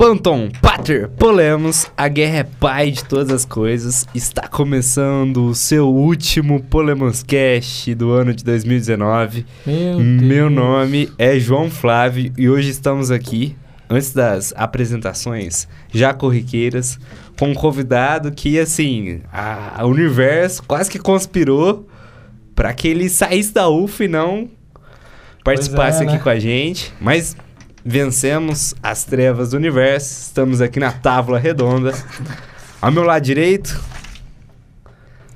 Panton, Pater, Polemos, a guerra é pai de todas as coisas. Está começando o seu último Polemos Cast do ano de 2019. Meu, Meu nome é João Flávio e hoje estamos aqui, antes das apresentações já corriqueiras, com um convidado que, assim, a, a universo quase que conspirou para que ele saísse da UF e não participasse é, aqui né? com a gente. Mas vencemos as trevas do universo, estamos aqui na tábua redonda. Ao meu lado direito,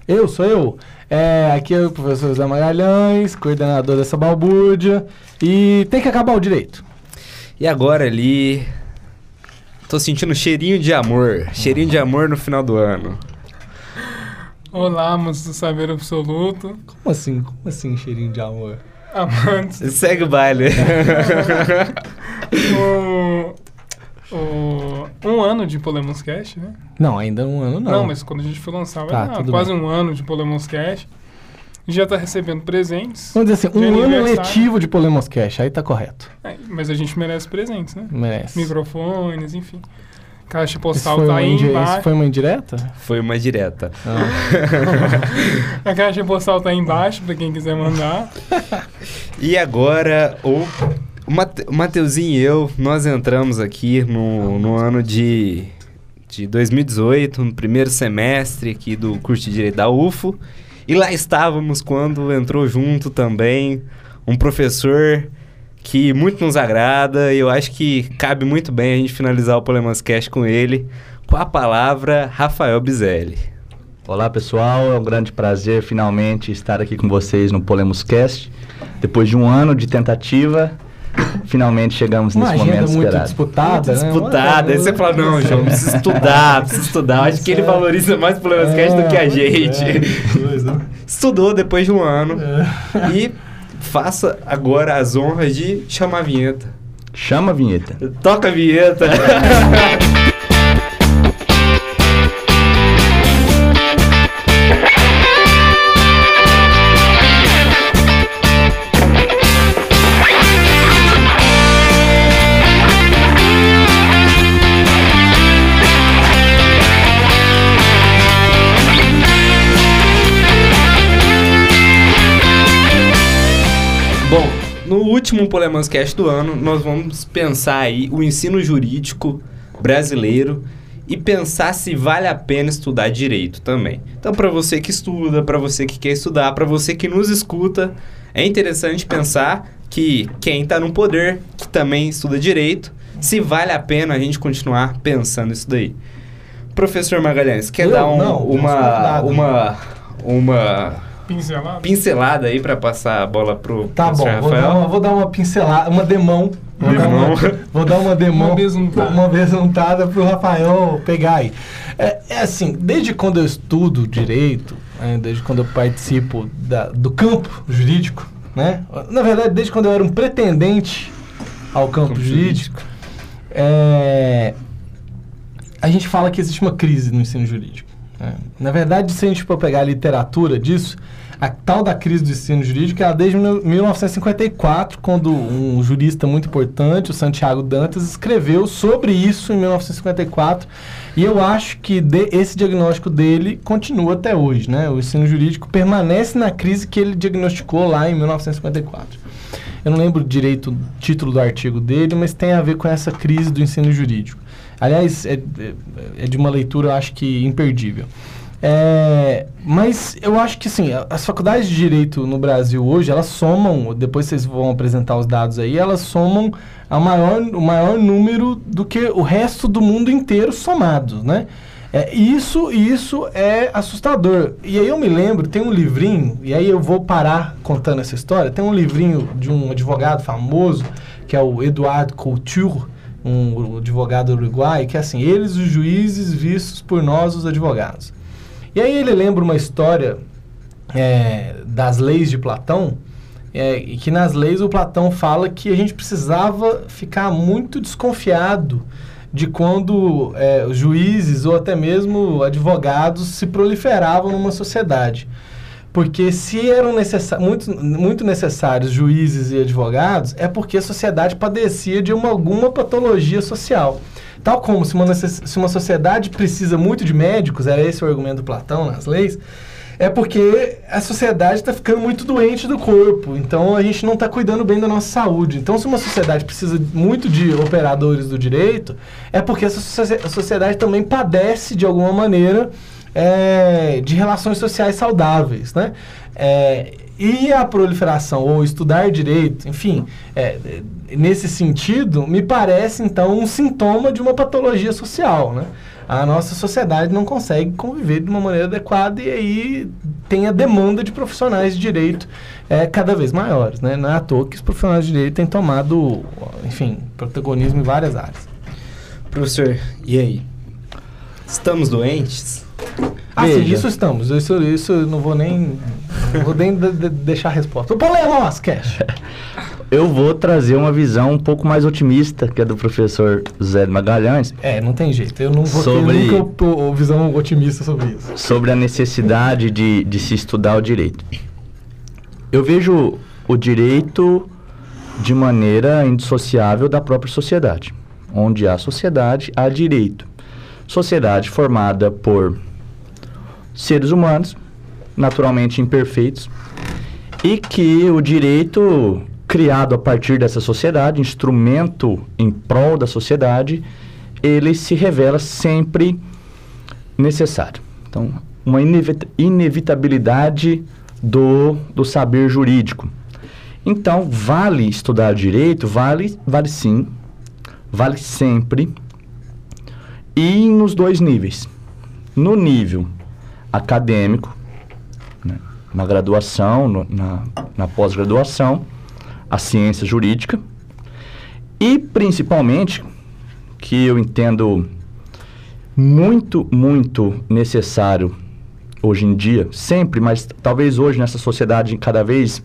Eu, sou eu. É, aqui é o professor Zé Magalhães, coordenador dessa balbúrdia. E tem que acabar o direito. E agora ali. Tô sentindo cheirinho de amor. Cheirinho de amor no final do ano. Olá, amantes do saber absoluto, Como assim? Como assim, cheirinho de amor? amantes Segue o baile. do o, um ano de Polemos Cast, né? Não, ainda um ano não. Não, mas quando a gente for lançar, vai Tá, dar quase bem. um ano de Polemos Cast. Já tá recebendo presentes, Vamos dizer assim, um ano letivo de Polemos Cash, aí tá correto. É, mas a gente merece presentes, né? Merece. Microfones, enfim. Caixa postal foi, tá aí embaixo. foi uma indireta? Foi uma direta. Não. A caixa postal tá aí embaixo pra quem quiser mandar. E agora, o, o, Mate, o Mateuzinho e eu, nós entramos aqui no, no ano de, de 2018, no primeiro semestre aqui do curso de Direito da UFO. E lá estávamos quando entrou junto também um professor que muito nos agrada e eu acho que cabe muito bem a gente finalizar o Polemas Cast com ele, com a palavra Rafael Bizelli. Olá pessoal, é um grande prazer finalmente estar aqui com vocês no Polemos Cast. Depois de um ano de tentativa, finalmente chegamos Uma nesse momento muito esperado. disputada, né? Disputada. Aí você fala, não, João, precisa estudar, precisa estudar. Eu Acho que ele É. valoriza mais o Polemas Cast do que a É, gente. é, pois é. Estudou depois de um ano É. e faça agora as honras de chamar a vinheta. Chama a vinheta. Toca a vinheta. último Polemans Cast do ano, nós vamos pensar aí o ensino jurídico brasileiro e pensar se vale a pena estudar direito também. Então, para você que estuda, para você que quer estudar, para você que nos escuta, é interessante pensar que quem está no poder, que também estuda direito, se vale a pena a gente continuar pensando isso daí. Professor Magalhães, quer Eu? dar um- Não, uma, convidado. uma, uma Pincelado. Pincelada aí pra passar a bola pro Tá bom, professor vou dar, Rafael? uma, vou dar uma pincelada, uma demão. Vou dar Demão. uma, vou dar uma demão. Uma besuntada. Uma besuntada pro Rafael pegar aí. É, é assim, desde quando eu estudo direito, né, desde quando eu participo da- do campo jurídico, né? Na verdade, desde quando eu era um pretendente ao campo, Campo jurídico, é, a gente fala que existe uma crise no ensino jurídico. Né? Na verdade, se a gente for pegar a literatura disso, a tal da crise do ensino jurídico é desde mil- 1954, quando um jurista muito importante, o Santiago Dantas, escreveu sobre isso em 1954. E eu acho que de- esse diagnóstico dele continua até hoje. Né? O ensino jurídico permanece na crise que ele diagnosticou lá em 1954. Eu não lembro direito o título do artigo dele, mas tem a ver com essa crise do ensino jurídico. Aliás, é, é- é de uma leitura, acho que imperdível. É, mas eu acho que, a- as faculdades de Direito no Brasil hoje, elas somam, depois vocês vão apresentar os dados aí, elas somam a maior, o maior número do que o resto do mundo inteiro somados, né? É, isso, isso é assustador. E aí eu me lembro, tem um livrinho, e aí eu vou parar contando essa história, tem um livrinho de um advogado famoso, que é o Eduardo Couture, um advogado uruguai, que é assim, eles os juízes vistos por nós os advogados. E aí ele lembra uma história é, das leis de Platão, é, e que nas leis o Platão fala que a gente precisava ficar muito desconfiado de quando é, juízes ou até mesmo advogados se proliferavam numa sociedade. Porque se eram muito, muito necessários juízes e advogados, é porque a sociedade padecia de uma, alguma patologia social. Tal como se uma, se uma sociedade precisa muito de médicos, era esse o argumento do Platão nas leis, é porque a sociedade está ficando muito doente do corpo. Então a gente não está cuidando bem da nossa saúde. Então, se uma sociedade precisa muito de operadores do direito, é porque essa sociedade também padece de alguma maneira é, de relações sociais saudáveis, né? É, e a proliferação ou estudar direito, enfim, é, nesse sentido, me parece então um sintoma de uma patologia social, né? A nossa sociedade não consegue conviver de uma maneira adequada e aí tem a demanda de profissionais de direito é, cada vez maiores, né? Não é à toa que os profissionais de direito têm tomado, enfim, protagonismo em várias áreas. Professor, e aí? Estamos doentes? Ah, sim, isso estamos. Isso, isso eu não vou nem, não vou nem de- de- deixar a resposta. O Polemos, Cash. Eu vou trazer uma visão um pouco mais otimista, que é do professor Zé Magalhães, É, não tem jeito. Eu não vou Sobre- ter nunca o- o- visão otimista sobre isso. sobre a necessidade de, de se estudar o direito. Eu vejo o direito de maneira indissociável da própria sociedade. Onde há sociedade, há direito. Sociedade formada por seres humanos, naturalmente imperfeitos, e que o direito criado a partir dessa sociedade, instrumento em prol da sociedade, ele se revela sempre necessário. Então, uma inevita- inevitabilidade do, do saber jurídico. Então, vale estudar direito? Vale, vale sim, vale sempre, e nos dois níveis. No nível acadêmico, né, na graduação, no- na, na pós-graduação, a ciência jurídica, e principalmente, que eu entendo muito, muito necessário hoje em dia, sempre, mas talvez hoje nessa sociedade cada vez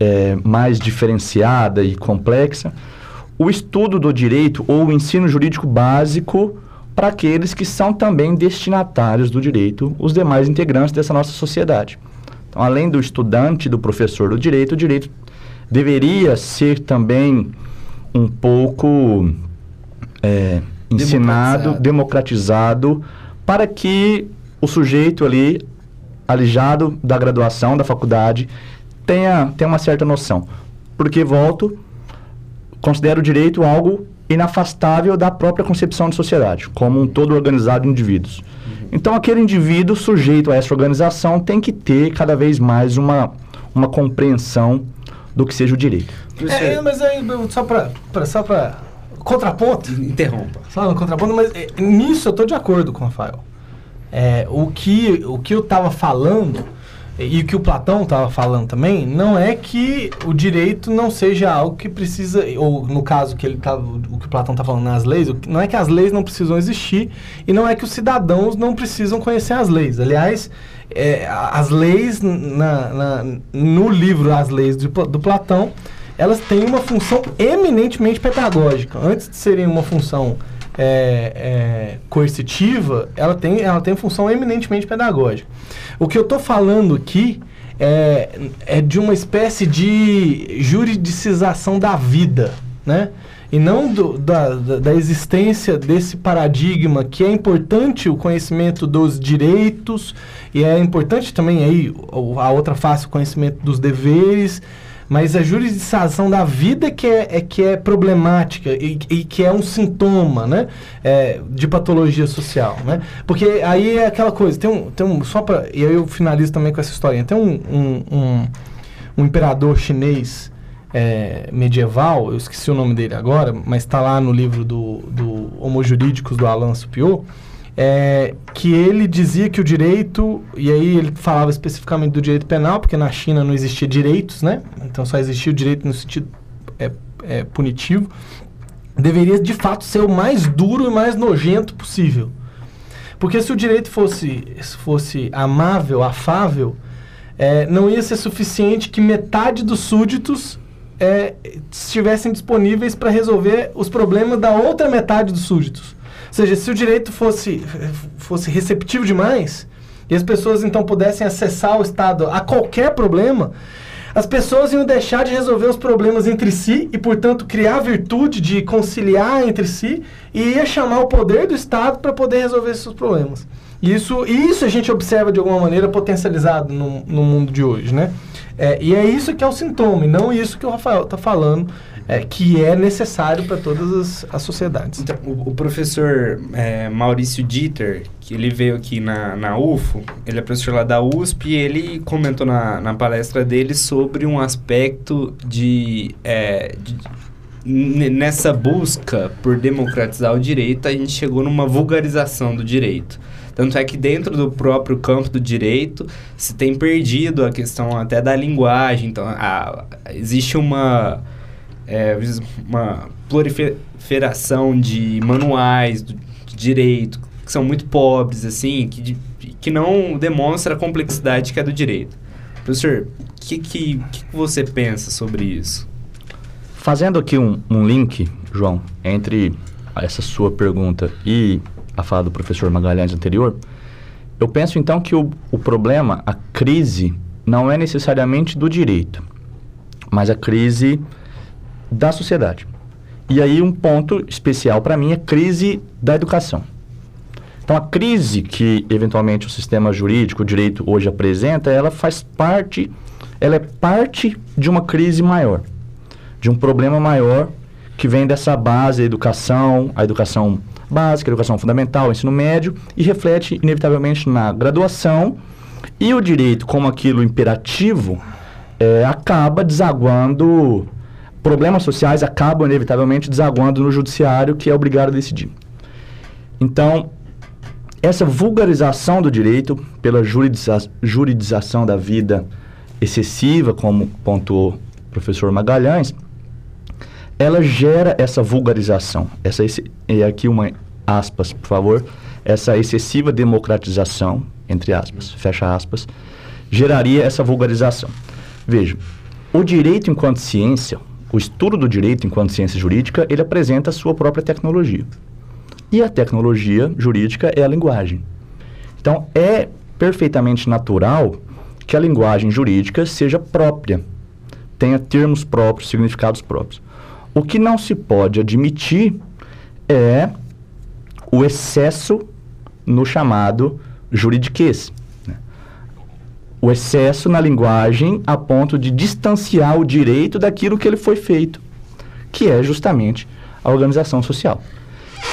é, mais diferenciada e complexa, o estudo do direito ou o ensino jurídico básico para aqueles que são também destinatários do direito, os demais integrantes dessa nossa sociedade. Então, além do estudante, do professor do direito, o direito deveria ser também um pouco é, ensinado, Democratizado. democratizado, para que o sujeito ali, alijado da graduação, da faculdade, tenha, tenha uma certa noção. Porque, volto, considero o direito algo inafastável da própria concepção de sociedade, como um todo organizado de indivíduos. Então, aquele indivíduo sujeito a essa organização tem que ter cada vez mais uma, uma compreensão do que seja o direito. Professor, É, mas aí, só pra, pra- só pra contraponto, interrompa. só no contraponto, mas é, nisso eu tô de acordo com o Rafael. É, o, que, o que eu tava falando, e o que o Platão tava falando também, não é que o direito não seja algo que precisa, ou no caso que ele tava, o que o Platão tá falando nas leis, não é que as leis não precisam existir, e não é que os cidadãos não precisam conhecer as leis. Aliás, é, as leis na, na- no livro As Leis do, do Platão, elas têm uma função eminentemente pedagógica. Antes de serem uma função é, é, coercitiva, ela tem, ela tem função eminentemente pedagógica. O que eu estou falando aqui é, é de uma espécie de juridicização da vida, né? E não do- da, da, existência desse paradigma que é importante o conhecimento dos direitos e é importante também aí a outra face, o conhecimento dos deveres, mas a jurisdição da vida que é, é que é problemática e, e que é um sintoma, né, é, de patologia social, né? Porque aí é aquela coisa, tem um, tem um só para e aí eu finalizo também com essa história. Tem um, um, um, um imperador chinês é, medieval, eu esqueci o nome dele agora, mas está lá no livro do, do Homo Jurídicos do Alain Supiot, é, que ele dizia que o direito, e aí ele falava especificamente do direito penal, porque na China não existia direitos, né? Então só existia o direito no sentido é, é, punitivo, deveria de fato ser o mais duro e mais nojento possível. Porque se o direito fosse, fosse amável, afável, é, não ia ser suficiente que metade dos súditos é, estivessem disponíveis para resolver os problemas da outra metade dos súditos. Seja, se o direito fosse, fosse receptivo demais e as pessoas então pudessem acessar o Estado a qualquer problema, as pessoas iam deixar de resolver os problemas entre si e, portanto, criar a virtude de conciliar entre si e ia chamar o poder do Estado para poder resolver esses problemas. Isso, isso a gente observa de alguma maneira potencializado no, no mundo de hoje, né? É, e é isso que é o sintoma, e não isso que o Rafael está falando, é, que é necessário para todas as, as sociedades. Então, o, o professor é, Maurício Dieter, que ele veio aqui na, na UFO, ele é professor lá da USP, e ele comentou na, na palestra dele sobre um aspecto de, é, de nessa busca por democratizar o direito, a gente chegou numa vulgarização do direito. Tanto é que dentro do próprio campo do direito se tem perdido a questão até da linguagem. Então, a, existe uma é, uma proliferação de manuais de direito que são muito pobres, assim, que, que não demonstra a complexidade que é do direito. Professor, o que, que, que você pensa sobre isso? Fazendo aqui um, um link, João, entre essa sua pergunta e a fala do professor Magalhães anterior, eu penso então que o, o problema, a crise, não é necessariamente do direito, mas a crise da sociedade. E aí um ponto especial para mim é crise da educação. Então a crise que eventualmente o sistema jurídico, o direito hoje apresenta, ela faz parte, ela é parte de uma crise maior, de um problema maior que vem dessa base da educação, a educação básica, educação fundamental, ensino médio e reflete inevitavelmente na graduação e o direito como aquilo imperativo é, acaba desaguando problemas sociais acabam inevitavelmente desaguando no judiciário, que é obrigado a decidir. Então, essa vulgarização do direito pela juridiza juridização da vida excessiva, como pontuou o professor Magalhães, ela gera essa vulgarização. Essa, e aqui uma aspas, por favor, essa excessiva democratização, entre aspas, fecha aspas, geraria essa vulgarização. Veja, o direito enquanto ciência, o estudo do direito enquanto ciência jurídica, ele apresenta a sua própria tecnologia. E a tecnologia jurídica é a linguagem. Então, é perfeitamente natural que a linguagem jurídica seja própria, tenha termos próprios, significados próprios. O que não se pode admitir é o excesso no chamado juridiquês o excesso na linguagem a ponto de distanciar o direito daquilo que ele foi feito, que é justamente a organização social.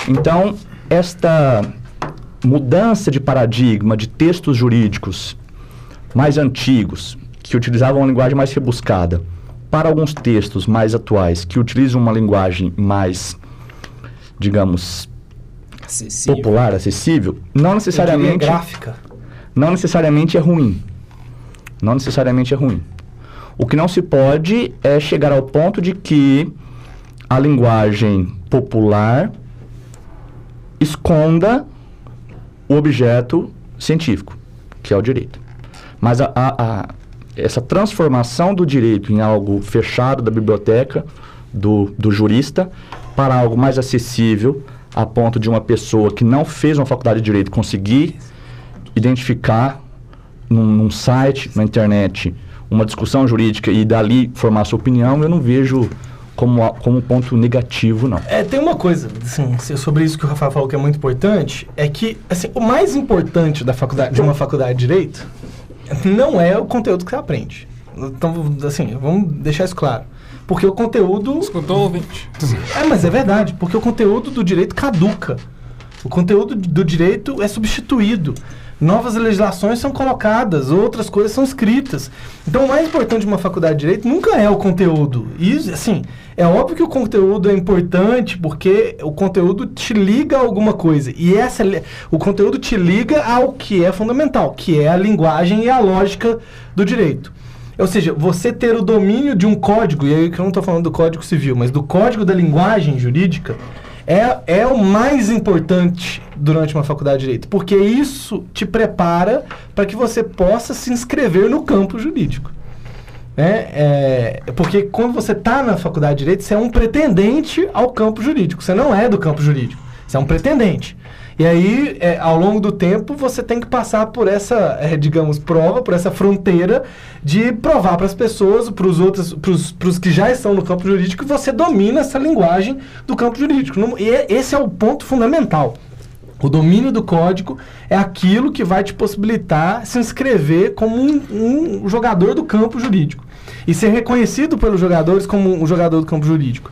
Então, esta mudança de paradigma de textos jurídicos mais antigos, que utilizavam uma linguagem mais rebuscada, para alguns textos mais atuais, que utilizam uma linguagem mais, digamos, acessível. popular, acessível, não necessariamente gráfica. Não necessariamente é ruim não necessariamente é ruim. O que não se pode é chegar ao ponto de que a linguagem popular esconda o objeto científico, que é o direito. Mas a, a, a, essa transformação do direito em algo fechado da biblioteca, do, do jurista, para algo mais acessível, a ponto de uma pessoa que não fez uma faculdade de direito conseguir identificar num, num site, na internet, uma discussão jurídica e dali formar sua opinião, eu não vejo como, como ponto negativo, não. É, tem uma coisa, assim, sobre isso que o Rafael falou que é muito importante, é que, assim, o mais importante da faculdade, de uma faculdade de Direito não é o conteúdo que você aprende. Então, assim, vamos deixar isso claro. Porque o conteúdo... Escutou ouvinte. É, mas é verdade, porque o conteúdo do direito caduca. O conteúdo do direito é substituído novas legislações são colocadas, outras coisas são escritas. Então, o mais importante de uma faculdade de direito nunca é o conteúdo. E, assim, é óbvio que o conteúdo é importante porque o conteúdo te liga a alguma coisa. E essa, o conteúdo te liga ao que é fundamental, que é a linguagem e a lógica do direito. Ou seja, você ter o domínio de um código, e aí que eu não estou falando do código civil, mas do código da linguagem jurídica, é, é o mais importante durante uma faculdade de direito, porque isso te prepara para que você possa se inscrever no campo jurídico. É, é, porque quando você está na faculdade de direito, você é um pretendente ao campo jurídico, você não é do campo jurídico. Você é um pretendente. E aí, é, ao longo do tempo, você tem que passar por essa, é, digamos, prova, por essa fronteira de provar para as pessoas, para os outros, para os que já estão no campo jurídico, que você domina essa linguagem do campo jurídico. Não- E é- esse é o ponto fundamental. O domínio do código é aquilo que vai te possibilitar se inscrever como um, um jogador do campo jurídico. E ser reconhecido pelos jogadores como um jogador do campo jurídico.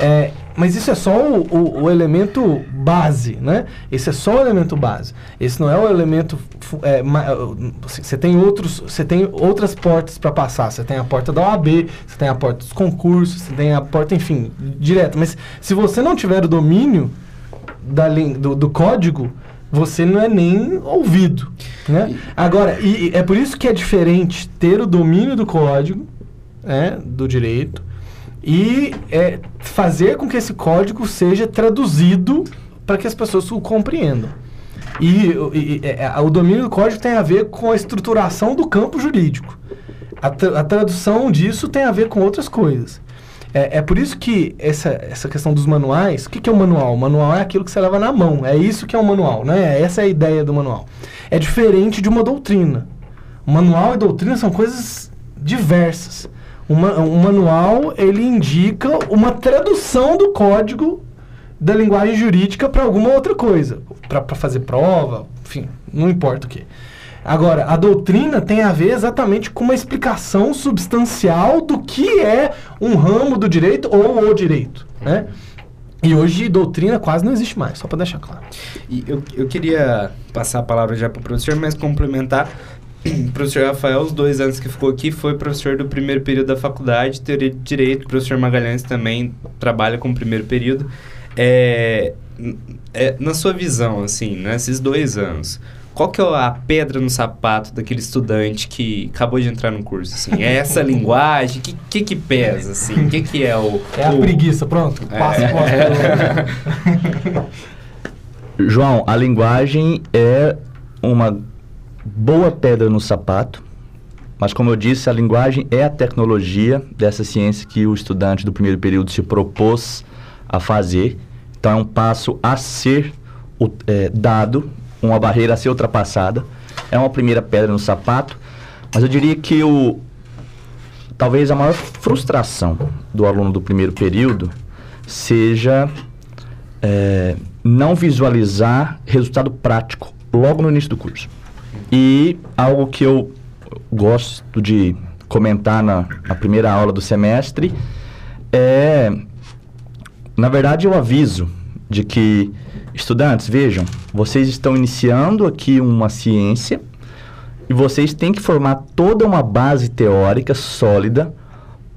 É, mas isso é só o, o- o elemento base, né? Esse é só o elemento base. Esse não é o elemento. é, ma- assim, Você tem outros, você tem outras portas para passar. Você tem a porta da OAB, você tem a porta dos concursos, você tem a porta, enfim, direto. Mas se você não tiver o domínio da do, do código, você não é nem ouvido. Né? Agora, e, e é por isso que é diferente ter o domínio do código, né, do direito, e é, fazer com que esse código seja traduzido para que as pessoas o compreendam. E, o- e- é, o domínio do código tem a ver com a estruturação do campo jurídico. A, tra- a tradução disso tem a ver com outras coisas. É, é por isso que essa, essa questão dos manuais, o que, que é o manual? O manual é aquilo que você leva na mão. É isso que é o manual, né? Essa é a ideia do manual. É diferente de uma doutrina. Manual e doutrina são coisas diversas. Uma, um manual, ele indica uma tradução do código da linguagem jurídica para alguma outra coisa. Para fazer prova, enfim, não importa o que. Agora, a doutrina tem a ver exatamente com uma explicação substancial do que é um ramo do direito ou o direito, né? E hoje doutrina quase não existe mais, só para deixar claro. E eu, eu queria passar a palavra já para o professor, mas complementar. O professor Rafael, os dois anos que ficou aqui, foi professor do primeiro período da faculdade, teoria de direito. O professor Magalhães também trabalha com o primeiro período. É, é, na sua visão, assim, nesses dois anos, qual que é a pedra no sapato daquele estudante que acabou de entrar no curso? Assim? É essa linguagem? O que, que que pesa, assim? O que que é o... É a o- preguiça, pronto. É. Passa é. João, a linguagem é uma boa pedra no sapato, mas como eu disse, a linguagem é a tecnologia dessa ciência que o estudante do primeiro período se propôs a fazer. Então é um passo a ser é, dado, uma barreira a ser ultrapassada. É uma primeira pedra no sapato, mas eu diria que o, talvez a maior frustração do aluno do primeiro período seja é, não visualizar resultado prático logo no início do curso. E algo que eu gosto de comentar na, na primeira aula do semestre é, na verdade, eu aviso de que, estudantes, vejam, vocês estão iniciando aqui uma ciência e vocês têm que formar toda uma base teórica sólida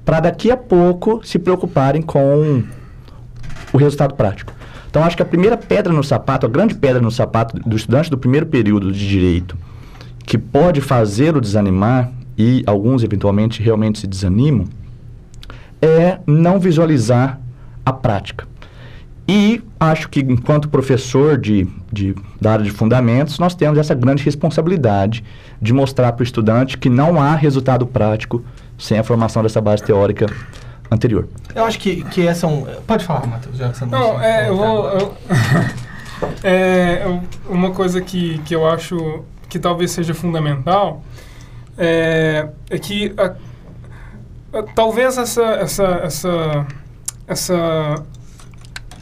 para daqui a pouco se preocuparem com o resultado prático. Então, acho que a primeira pedra no sapato, a grande pedra no sapato do estudante do primeiro período de direito, que pode fazê-lo desanimar, e alguns eventualmente realmente se desanimam, é não visualizar a prática. E acho que, enquanto professor de, de, da área de fundamentos, nós temos essa grande responsabilidade de mostrar para o estudante que não há resultado prático sem a formação dessa base teórica anterior. Eu acho que, que essa é um. Pode falar, Matheus, já que você Não, é, eu vou. eu- é, uma coisa que, que eu acho que talvez seja fundamental é, é que a- a- talvez essa, essa, essa, essa,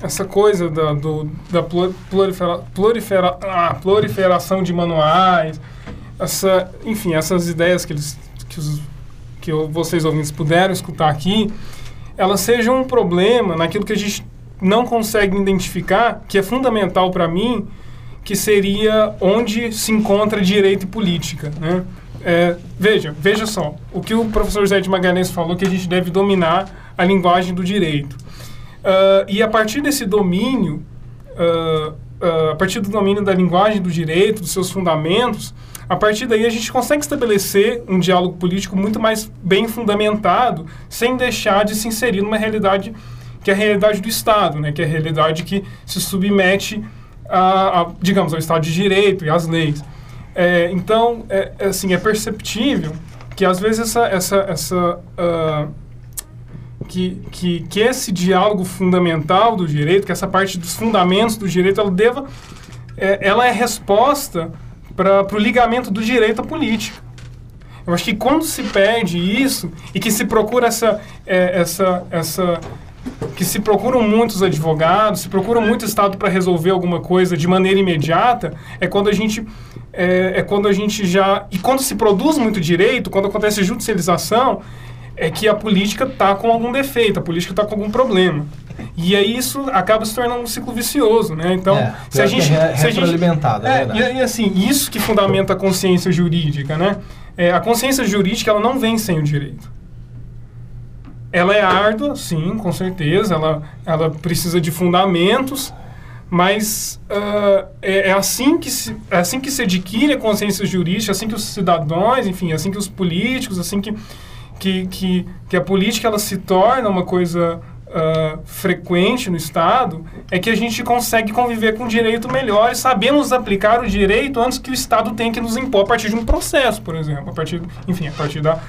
essa coisa da, do, da prolifera, prolifera, ah, proliferação de manuais, essa, enfim, essas ideias que, eles, que, os, que eu- vocês ouvintes puderam escutar aqui, elas sejam um problema naquilo que a gente não consegue identificar, que é fundamental para mim, que seria onde se encontra direito e política, né? É, veja, veja só, o que o professor Zé de Magalhães falou que a gente deve dominar a linguagem do direito. Ah, e a partir desse domínio, ah, a partir do domínio da linguagem do direito, dos seus fundamentos, a partir daí a gente consegue estabelecer um diálogo político muito mais bem fundamentado, sem deixar de se inserir numa realidade que é a realidade do Estado, né? que é a realidade que se submete, a, a, digamos, ao Estado de Direito e às leis. É, então, é, é assim, é perceptível que às vezes essa, essa, essa, ah, que, que, que esse diálogo fundamental do direito, que essa parte dos fundamentos do direito, ela deva, é, ela é resposta para o ligamento do direito à política. Eu acho que quando se perde isso e que se procura essa, é, essa, essa que se procuram muitos advogados, se procura muito Estado para resolver alguma coisa de maneira imediata, é quando a gente é, é, quando a gente já e quando se produz muito direito, quando acontece judicialização, é que a política está com algum defeito, a política está com algum problema. E aí isso acaba se tornando um ciclo vicioso, né? Então, É, se a gente, é se a gente é é, e, e assim, isso que fundamenta a consciência jurídica, né? É, a consciência jurídica ela não vem sem o direito. Ela é árdua, sim, com certeza. Ela, ela precisa de fundamentos, mas ah, é, é assim que se, é assim que se adquire a consciência jurídica, assim que os cidadãos, enfim, assim que os políticos, assim que, que, que, que a política ela se torna uma coisa ah, frequente no Estado, é que a gente consegue conviver com o direito melhor e sabemos aplicar o direito antes que o Estado tenha que nos impor a partir de um processo, por exemplo, a partir, enfim, a partir da,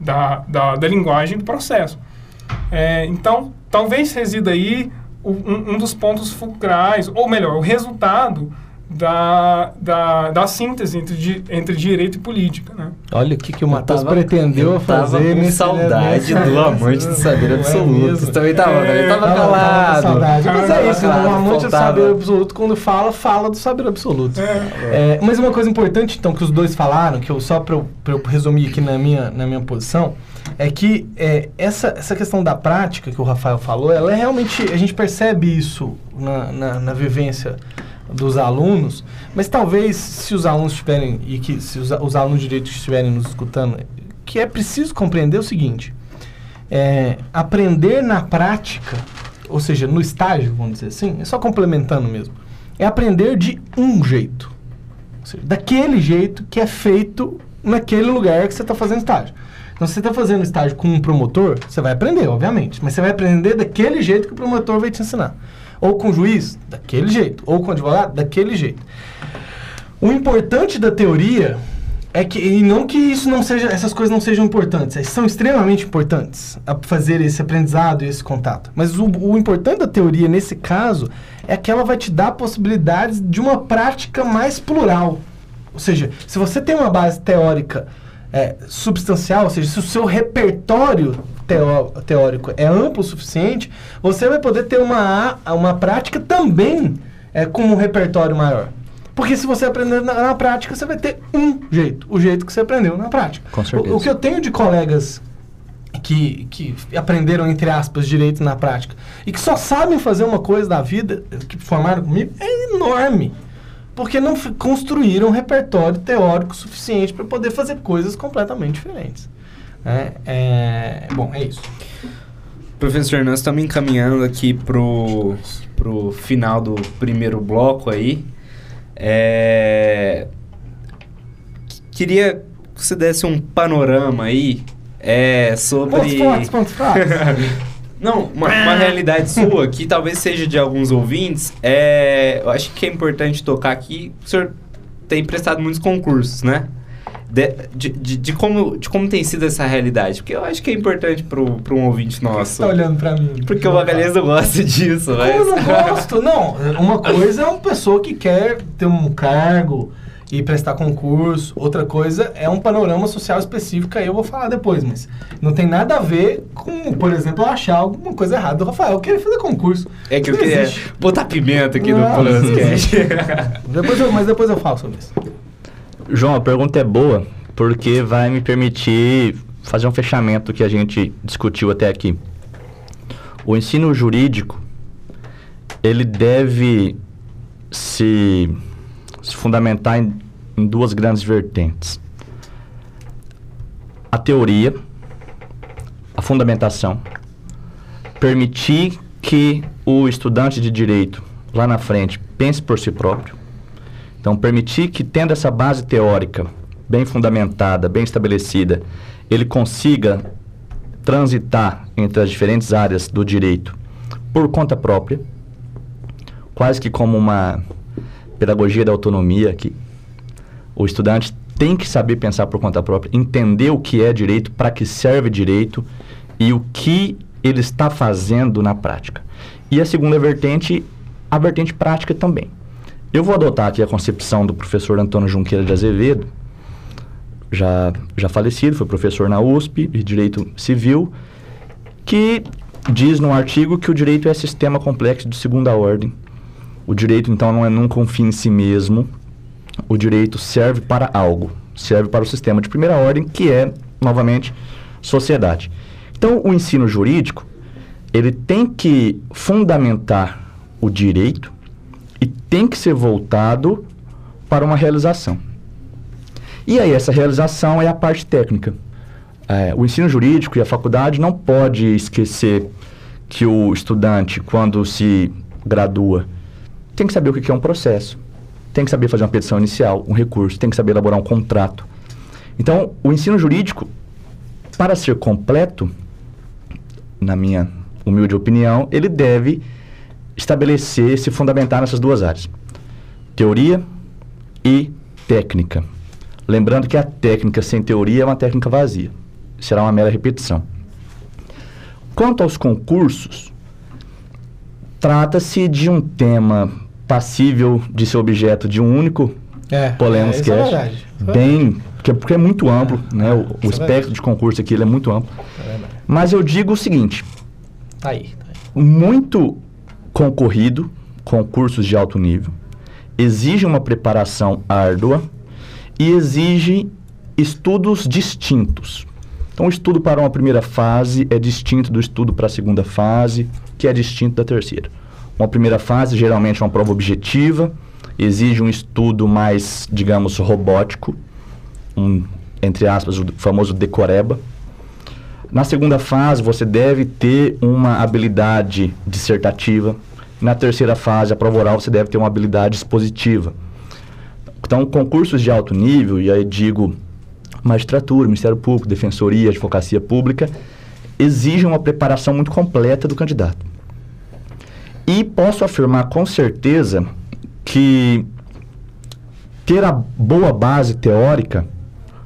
da, da, da linguagem do processo. É, então, talvez resida aí um, um dos pontos fulcrais, ou melhor, o resultado da, da, da síntese entre, di- entre direito e política, né? Olha o que, que o Matheus pretendeu eu tava fazer com saudade do amante do saber É absoluto. Você também tava, né? Ele tava Tava- calado. saudade. Mas é isso, calado, o amante do saber absoluto, quando fala, fala do saber absoluto. É, mas uma coisa importante, então, que os dois falaram, que eu só para eu, pra eu resumir aqui na minha, na minha posição, é que é, essa, essa questão da prática que o Rafael falou, ela é realmente. A gente percebe isso na, na, na vivência dos alunos, mas talvez se os alunos estiverem, e que se os, os alunos de direito estiverem nos escutando, que é preciso compreender o seguinte: é, aprender na prática, ou seja, no estágio, vamos dizer assim, é só complementando mesmo, é aprender de um jeito. Seja, daquele jeito que é feito naquele lugar que você está fazendo estágio. Então, se você está fazendo estágio com um promotor, você vai aprender, obviamente, mas você vai aprender daquele jeito que o promotor vai te ensinar. Ou com o juiz, daquele jeito. Ou com o advogado, daquele jeito. O importante da teoria é que, e não que isso não seja, essas coisas não sejam importantes, elas são extremamente importantes a fazer esse aprendizado esse contato. Mas o, o importante da teoria nesse caso é que ela vai te dar possibilidades de uma prática mais plural. Ou seja, se você tem uma base teórica é, substancial, ou seja, se o seu repertório teó- teórico é amplo o suficiente, você vai poder ter uma, uma prática também é, com um repertório maior. Porque se você aprender na, na prática, você vai ter um jeito, o jeito que você aprendeu na prática. Com certeza. O, o que eu tenho de colegas que, que aprenderam, entre aspas, direito na prática e que só sabem fazer uma coisa da vida, que formaram comigo, é enorme. Porque não construíram um repertório teórico suficiente para poder fazer coisas completamente diferentes. É, é, bom, é isso. Professor, nós estamos encaminhando aqui pro, pro final do primeiro bloco aí. É... Queria que você desse um panorama aí é, sobre... Pontos pontos fracos. Não, uma, uma realidade sua, que talvez seja de alguns ouvintes, é, eu acho que é importante tocar aqui, o senhor tem prestado muitos concursos, né? De, de, de, como, de como tem sido essa realidade, porque eu acho que é importante para um ouvinte nosso. tá olhando pra mim. Porque o Magalhães gosta disso, mas... eu não gosto? Não, uma coisa é uma pessoa que quer ter um cargo e prestar concurso. Outra coisa é um panorama social específico, aí eu vou falar depois, mas não tem nada a ver com, por exemplo, eu achar alguma coisa errada do Rafael querer fazer concurso. É que eu queria existe. botar pimenta aqui no Não, podcast. Depois eu, mas depois eu falo sobre isso. João, a pergunta é boa porque vai me permitir fazer um fechamento que a gente discutiu até aqui. O ensino jurídico ele deve se, se fundamentar em, em duas grandes vertentes: a teoria, a fundamentação, permitir que o estudante de direito lá na frente pense por si próprio. Então, permitir que, tendo essa base teórica bem fundamentada, bem estabelecida, ele consiga transitar entre as diferentes áreas do direito por conta própria, quase que como uma pedagogia da autonomia aqui. O estudante tem que saber pensar por conta própria, entender o que é direito, para que serve direito e o que ele está fazendo na prática. E a segunda vertente, a vertente prática também. Eu vou adotar aqui a concepção do professor Antônio Junqueira de Azevedo, já, já falecido, foi professor na USP de Direito Civil, que diz no artigo que o direito é sistema complexo de segunda ordem. O direito, então, não é nunca um fim em si mesmo. O direito serve para algo, serve para o sistema de primeira ordem, que é, novamente, sociedade. Então, o ensino jurídico, ele tem que fundamentar o direito e tem que ser voltado para uma realização. E aí, essa realização é a parte técnica. É, o ensino jurídico e a faculdade não pode esquecer que o estudante, quando se gradua, tem que saber o que é um processo, tem que saber fazer uma petição inicial, um recurso, tem que saber elaborar um contrato. Então, o ensino jurídico, para ser completo, na minha humilde opinião, ele deve estabelecer, se fundamentar nessas duas áreas: teoria e técnica. Lembrando que a técnica sem teoria é uma técnica vazia, será uma mera repetição. Quanto aos concursos, trata-se de um tema passível de ser objeto de um único É, é, isso é Cast, verdade. bem, porque, porque é muito amplo, né? O, o é espectro de concurso aqui ele é muito amplo. É. Mas eu digo o seguinte: Tá aí. Tá aí. muito concorrido, concursos de alto nível, exige uma preparação árdua e exige estudos distintos. Então, o estudo para uma primeira fase é distinto do estudo para a segunda fase, que é distinto da terceira. Uma primeira fase geralmente é uma prova objetiva, exige um estudo mais, digamos, robótico, um, entre aspas, o famoso decoreba. Na segunda fase, você deve ter uma habilidade dissertativa. Na terceira fase, a prova oral, você deve ter uma habilidade expositiva. Então, concursos de alto nível, e aí digo magistratura, Ministério Público, Defensoria, Advocacia Pública, exigem uma preparação muito completa do candidato. E posso afirmar com certeza que ter a boa base teórica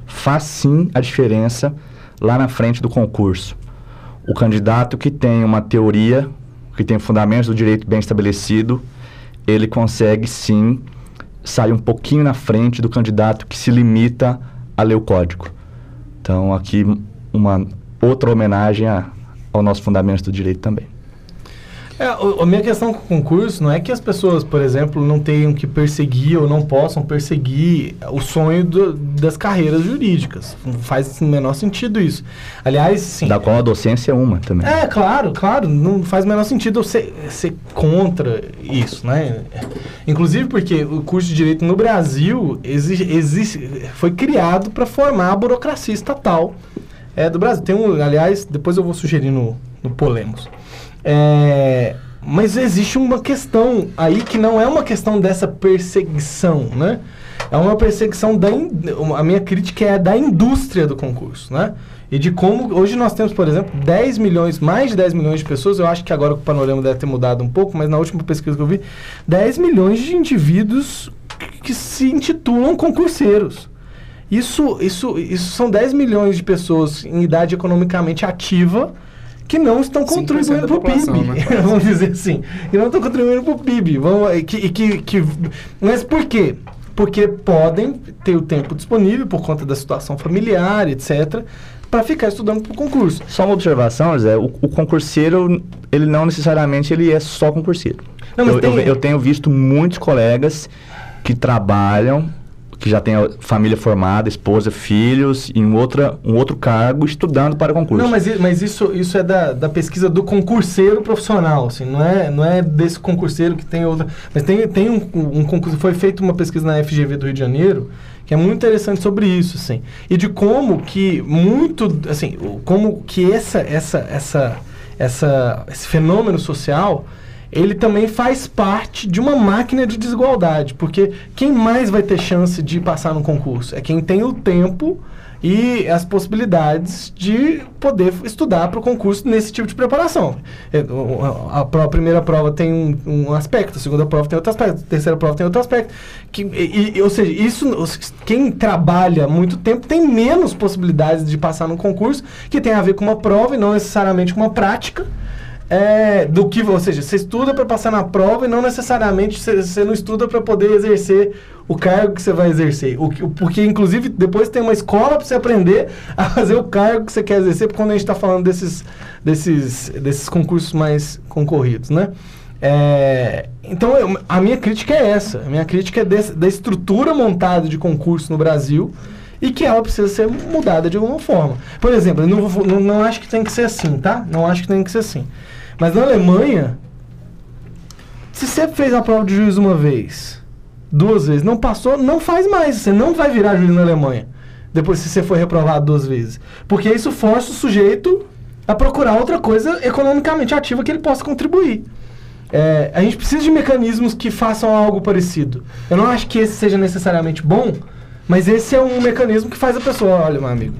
faz sim a diferença lá na frente do concurso. O candidato que tem uma teoria, que tem fundamentos do direito bem estabelecido, ele consegue sim sair um pouquinho na frente do candidato que se limita a ler o código. Então, aqui uma outra homenagem a, ao nosso fundamento do direito também. É, a minha questão com o concurso não é que as pessoas, por exemplo, não tenham que perseguir ou não possam perseguir o sonho do- das carreiras jurídicas. Não faz o menor sentido isso. Aliás, sim. Da qual a docência é uma também. É, claro, claro. Não faz o menor sentido eu ser, ser contra isso, né? Inclusive porque o curso de Direito no Brasil exi- existe, foi criado para formar a burocracia estatal é, do Brasil. Tem um, aliás, depois eu vou sugerir no, no Polemos. É, mas existe uma questão aí que não é uma questão dessa perseguição, né? É uma perseguição da... in- A minha crítica é da indústria do concurso, né? E de como... Hoje nós temos, por exemplo, 10 milhões, mais de 10 milhões de pessoas. Eu acho que agora o panorama deve ter mudado um pouco, mas na última pesquisa que eu vi, 10 milhões de indivíduos que- que se intitulam concurseiros. Isso, isso, isso são 10 milhões de pessoas em idade economicamente ativa que não estão 5% contribuindo para o PIB. né? Vamos dizer assim. Que não estão contribuindo para o PIB. Vamos, e que, e que, que, mas por quê? Porque podem ter o tempo disponível por conta da situação familiar, etc., para ficar estudando para o concurso. Só uma observação, Zé, o, o concurseiro, ele não necessariamente ele é só concurseiro. Não, eu, tem- eu, eu tenho visto muitos colegas que trabalham, que já têm a família formada, esposa, filhos, em outra, um outro cargo, estudando para concurso. Não, mas, mas isso, isso é da, da pesquisa do concurseiro profissional, assim, não é, não é desse concurseiro que tem outra. Mas tem, tem um, um concurso, foi feita uma pesquisa na FGV do Rio de Janeiro, que é muito interessante sobre isso, assim. E de como que muito, assim, como que essa, essa, essa, essa, esse fenômeno social, ele também faz parte de uma máquina de desigualdade, porque quem mais vai ter chance de passar no concurso? É quem tem o tempo e as possibilidades de poder estudar para o concurso nesse tipo de preparação. É, A, primeira prova tem um, um aspecto, a segunda prova tem outro aspecto, a terceira prova tem outro aspecto. Que, e- e- ou seja, isso, quem trabalha muito tempo tem menos possibilidades de passar no concurso, que tem a ver com uma prova e não necessariamente com uma prática. É, do que, ou seja, você estuda para passar na prova e não necessariamente você, você não estuda para poder exercer o cargo que você vai exercer. O, que- o- porque, inclusive, depois tem uma escola para você aprender a fazer o cargo que você quer exercer, quando a gente está falando desses, desses, desses concursos mais concorridos, né? É, então, eu- a minha crítica é essa. A minha crítica é desse- da estrutura montada de concurso no Brasil e que ela precisa ser mudada de alguma forma. Por exemplo, eu não, não, não acho que tem que ser assim, tá? Não acho que tem que ser assim. Mas na Alemanha, se você fez a prova de juiz uma vez, duas vezes, não passou, não faz mais. Você não vai virar juiz na Alemanha. Depois se você for reprovado duas vezes. Porque isso força o sujeito a procurar outra coisa economicamente ativa que ele possa contribuir. É, a gente precisa de mecanismos que façam algo parecido. Eu não acho que esse seja necessariamente bom, mas esse é um mecanismo que faz a pessoa, olha, meu amigo,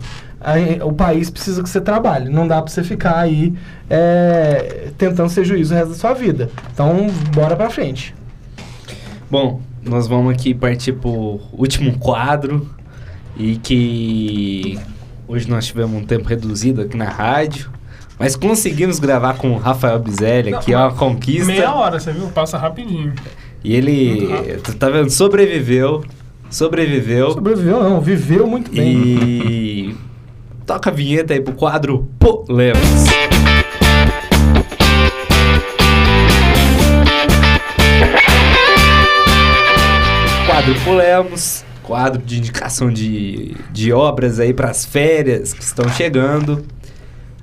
aí, o país precisa que você trabalhe. Não dá pra você ficar aí é, tentando ser juiz o resto da sua vida. Então, bora pra frente. Bom, nós vamos aqui partir pro último quadro e que hoje nós tivemos um tempo reduzido aqui na rádio, mas conseguimos gravar com o Rafael Bizelli, Não, que é uma conquista. Meia hora, você viu? Passa rapidinho. E ele, tu tá vendo, sobreviveu, sobreviveu Sobreviveu, não, viveu muito bem. e toca a vinheta aí pro quadro Polemos. Quadro Polemos, quadro de indicação de, de obras aí pras férias que estão chegando.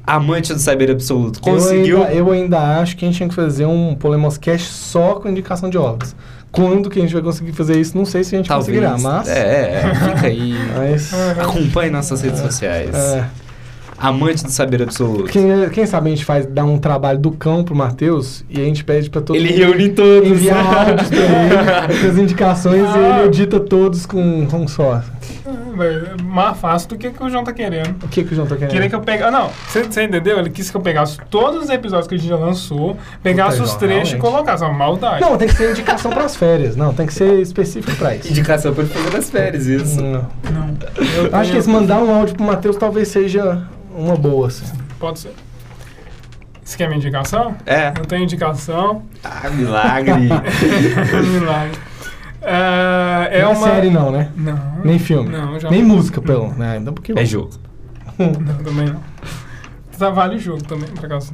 Amante do saber absoluto, conseguiu. Eu ainda, eu ainda acho que a gente tinha que fazer um Polemoscast só com indicação de obras. Quando que a gente vai conseguir fazer isso, não sei se a gente Talvez. conseguirá, mas... É, é, fica aí. mas Acompanhe nossas redes sociais. é. Amante do saber absoluto. Quem, quem sabe a gente faz dar um trabalho do cão pro Matheus e a gente pede pra todo Ele mundo reúne todos. enviar áudios pra ele, as indicações e ele edita todos com, com só. É mais fácil do que, que o João tá querendo. O que, que o João tá querendo? Queria que eu pegasse. Ah, não. Você entendeu? Ele quis que eu pegasse todos os episódios que a gente já lançou, pegasse Puta, os trechos e colocasse. É uma maldade. Não, tem que ser indicação pras férias. Não, tem que ser específico pra isso. Indicação pra ele fazer nas férias, isso. Não. Não. Eu Acho que esse mandar um áudio pro Matheus talvez seja uma boa, assim. Pode ser. Você quer minha indicação? É. Eu tenho indicação. Ah, milagre. Milagre. É, é não uma. é série não, né? Não. Nem filme. Não, já. Nem música, pelo. Né? Ainda porque é jogo. Não, também não. Tá, vale o jogo também, por acaso.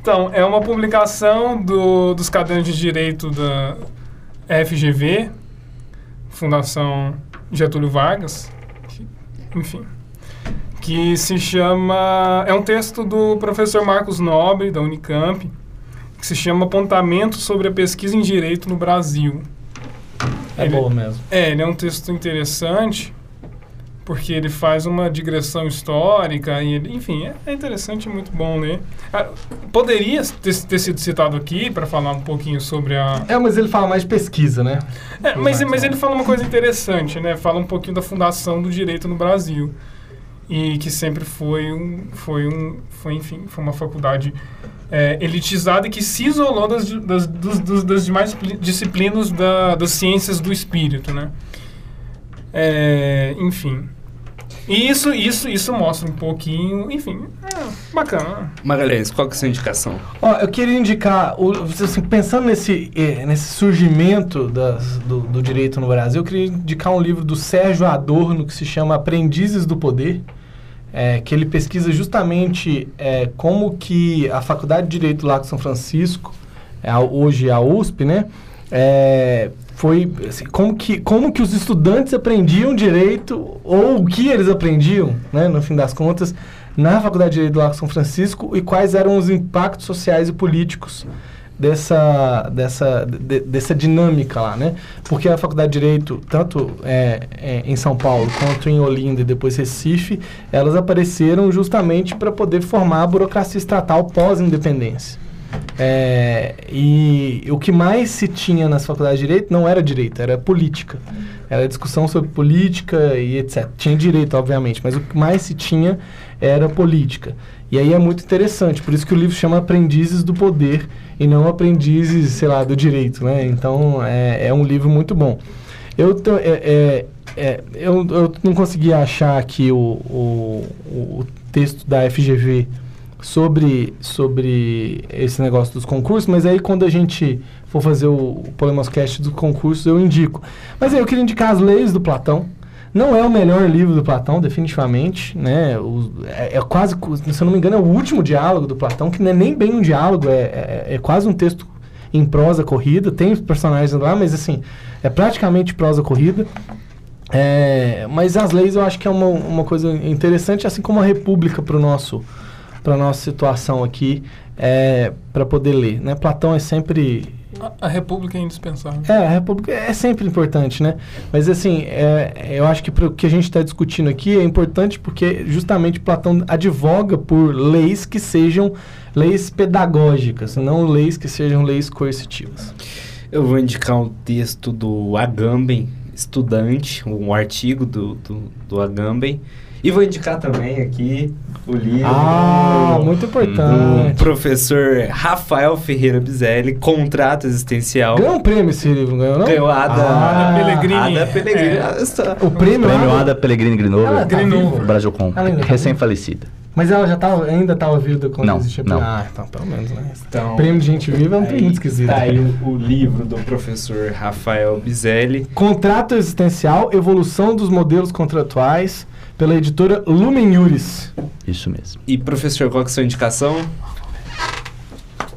Então, é uma publicação do, dos cadernos de direito da FGV, Fundação Getúlio Vargas, que- enfim, que se chama. É um texto do professor Marcos Nobre, da Unicamp, que se chama Apontamento sobre a Pesquisa em Direito no Brasil. É Ele- boa mesmo. É, ele é um texto interessante porque ele faz uma digressão histórica e ele, enfim, é- é interessante e muito bom ler. Ah, Poderia ter, ter sido citado aqui para falar um pouquinho sobre a. É, mas ele fala mais de pesquisa, né? É, mas, mas ele fala uma coisa interessante, né? Fala um pouquinho da fundação do direito no Brasil e que sempre foi um, foi um, foi enfim, foi uma faculdade é, elitizada e que se isolou das, das, dos- dos- das demais pli- disciplinas da, das ciências do espírito, né? É, enfim. E isso, isso, isso mostra um pouquinho, enfim, é, bacana. Magalhães, qual que é a sua indicação? Ó, eu queria indicar, o- assim, pensando nesse, eh, nesse surgimento das- do, do direito no Brasil, eu queria indicar um livro do Sérgio Adorno que se chama Aprendizes do Poder, eh, que ele pesquisa justamente eh, como que a Faculdade de Direito lá de São Francisco, é hoje a USP, né, eh, foi assim, como que como que os estudantes aprendiam direito ou o que eles aprendiam, né, no fim das contas, na Faculdade de Direito lá de São Francisco e quais eram os impactos sociais e políticos dessa, dessa, de- dessa dinâmica lá, né? Porque a Faculdade de Direito, tanto é, é, em São Paulo quanto em Olinda e depois Recife, elas apareceram justamente para poder formar a burocracia estatal pós-independência. É, e o que mais se tinha nas faculdades de direito não era direito, era política. Era discussão sobre política e etc. Tinha direito, obviamente, mas o que mais se tinha era política. E aí é muito interessante, por isso que o livro chama Aprendizes do Poder e não Aprendizes, sei lá, do Direito, né? Então é, é um livro muito bom. Eu, tô, é, é, é, eu, eu não consegui achar aqui o, o, o texto da FGV sobre, sobre esse negócio dos concursos, mas aí quando a gente for fazer o, o Polemoscast dos concursos, eu indico. Mas aí eu queria indicar as leis do Platão. Não é o melhor livro do Platão, definitivamente, né? O, é, é, quase, se eu não me engano, é o último diálogo do Platão, que não é nem bem um diálogo, é, é, é quase um texto em prosa corrida. Tem os personagens lá, mas assim, é praticamente prosa corrida. É, mas as leis eu acho que é uma, uma coisa interessante, assim como a República para nosso para nossa situação aqui é, para poder ler. Né? Platão é sempre. A, a, República é indispensável. É, a República é sempre importante, né? Mas assim, é, eu acho que para o que a gente está discutindo aqui é importante porque justamente Platão advoga por leis que sejam leis pedagógicas, não leis que sejam leis coercitivas. Eu vou indicar um texto do Agamben, estudante, um artigo do, do, do Agamben, e vou indicar também aqui o livro. Ah, do, muito importante. Do professor Rafael Ferreira Bizelli, Contrato Existencial. Ganhou um prêmio esse livro, ganhou não? Ganhou a Ada, ah, Pellegrini. Ada Pellegrini. É. O prêmio, prêmio Ada Pellegrini Grinover. Grinover. Brasil Com. Recém-falecida. Mas ela já tava, ainda estava viva quando não, existia não. Ah, então pelo menos, né? Então, prêmio de gente viva é um prêmio muito esquisito. Tá aí o, o, livro do professor Rafael Bizelli. Contrato Existencial, Evolução dos Modelos Contratuais, pela editora Lumen Iuris. Isso mesmo. E professor, qual que é a sua indicação?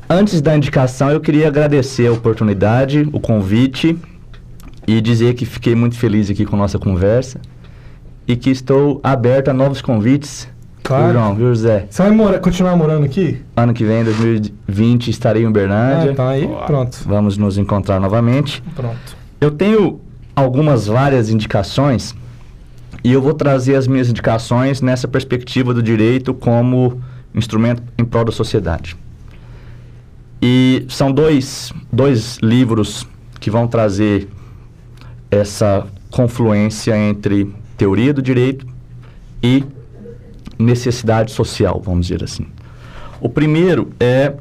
Antes da indicação, eu queria agradecer a oportunidade, o convite e dizer que fiquei muito feliz aqui com a nossa conversa e que estou aberto a novos convites. Claro. João, viu, José? Você vai mora, continuar morando aqui? Ano que vem, 2020, estarei em Uberlândia. Ah, então aí, pronto. Vamos nos encontrar novamente. Pronto. Eu tenho algumas várias indicações e eu vou trazer as minhas indicações nessa perspectiva do direito como instrumento em prol da sociedade. E são dois, dois livros que vão trazer essa confluência entre teoria do direito e necessidade social, vamos dizer assim. O primeiro é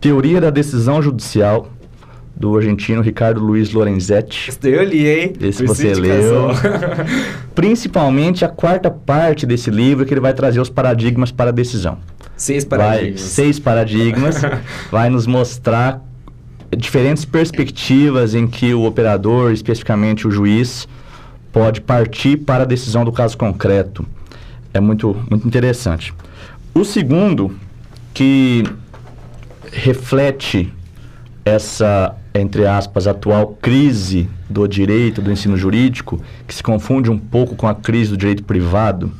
Teoria da Decisão Judicial, do argentino Ricardo Luiz Lorenzetti. Esse eu li, hein? Esse você leu. Principalmente a quarta parte desse livro, que ele vai trazer os paradigmas para a decisão. Seis paradigmas. Vai, seis paradigmas. vai nos mostrar diferentes perspectivas em que o operador, especificamente o juiz, pode partir para a decisão do caso concreto. É muito, muito interessante. O segundo, que reflete essa entre aspas, atual crise do direito, do ensino jurídico, que se confunde um pouco com a crise do direito privado,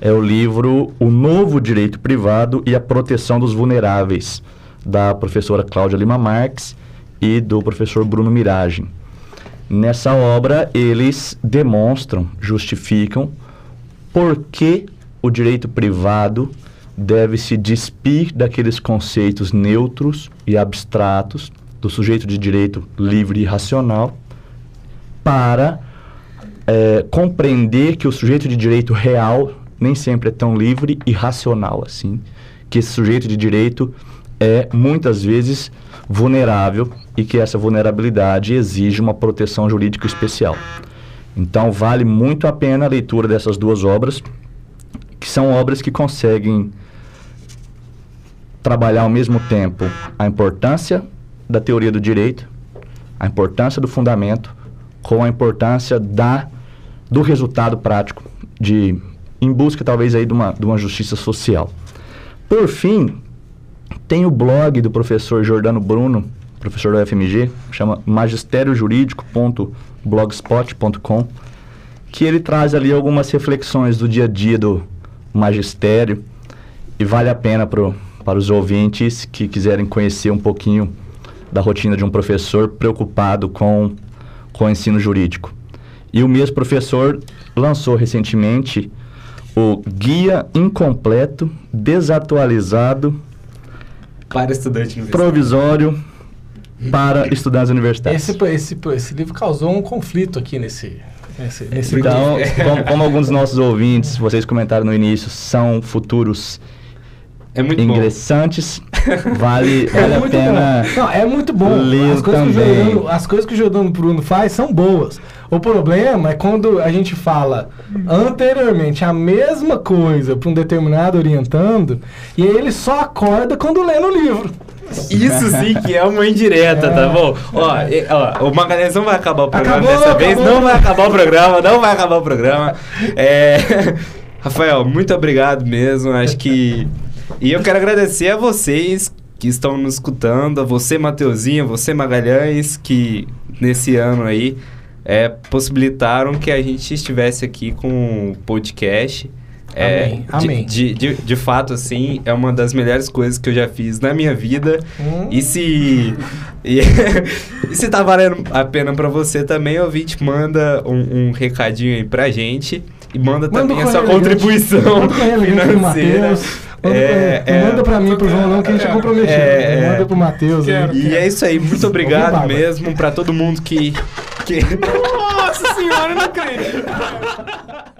é o livro O Novo Direito Privado e a Proteção dos Vulneráveis, da professora Cláudia Lima Marques e do professor Bruno Miragem. Nessa obra, eles demonstram, justificam, por que o direito privado deve se despir daqueles conceitos neutros e abstratos do sujeito de direito livre e racional para é, compreender que o sujeito de direito real nem sempre é tão livre e racional assim, que esse sujeito de direito é muitas vezes vulnerável e que essa vulnerabilidade exige uma proteção jurídica especial. Então vale muito a pena a leitura dessas duas obras, que são obras que conseguem trabalhar ao mesmo tempo a importância da teoria do direito, a importância do fundamento, com a importância da, do resultado prático, de, em busca talvez aí de uma, de uma justiça social. Por fim, tem o blog do professor Jordano Bruno, professor da FMG, chama magistériojurídico.blogspot.com, que ele traz ali algumas reflexões do dia a dia do magistério e vale a pena pro, para os ouvintes que quiserem conhecer um pouquinho da rotina de um professor preocupado com, com o ensino jurídico. E o mesmo professor lançou recentemente o Guia Incompleto, Desatualizado, Para estudante provisório para estudantes universitários. Esse, esse, esse livro causou um conflito aqui nesse, nesse, nesse Então, como, como alguns dos nossos ouvintes, vocês comentaram no início, são futuros É muito ingressantes, vale, vale a muito pena. bom. Não, é muito bom. ler As coisas, que o também. Jordano, as coisas que o Jordano Bruno faz são boas. O problema é quando a gente fala anteriormente a mesma coisa para um determinado orientando e aí ele só acorda quando lê no livro. Isso sim que é uma indireta, tá bom? Ó, ó, o Magalhães não vai acabar o programa Acabou, dessa vez, acabou. não vai acabar o programa, não vai acabar o programa. É... Rafael, muito obrigado mesmo, acho que... E eu quero agradecer a vocês que estão nos escutando, a você, Mateuzinho, a você, Magalhães, que nesse ano aí é, possibilitaram que a gente estivesse aqui com o podcast. É, Amém, de- amém. De, de, de fato, assim, é uma das melhores coisas que eu já fiz na minha vida. Hum. E se. E, e se tá valendo a pena pra você também, ouvinte, manda um, um recadinho aí pra gente. E manda, Manda também a sua elegante. contribuição financeira. Manda, É, é, é. manda pra mim, pro João não, que a gente é É, comprometido. é, é. Manda pro Matheus. aí. Quero. E é isso aí, muito obrigado mesmo pra todo mundo que. que... Nossa senhora, eu não acredito.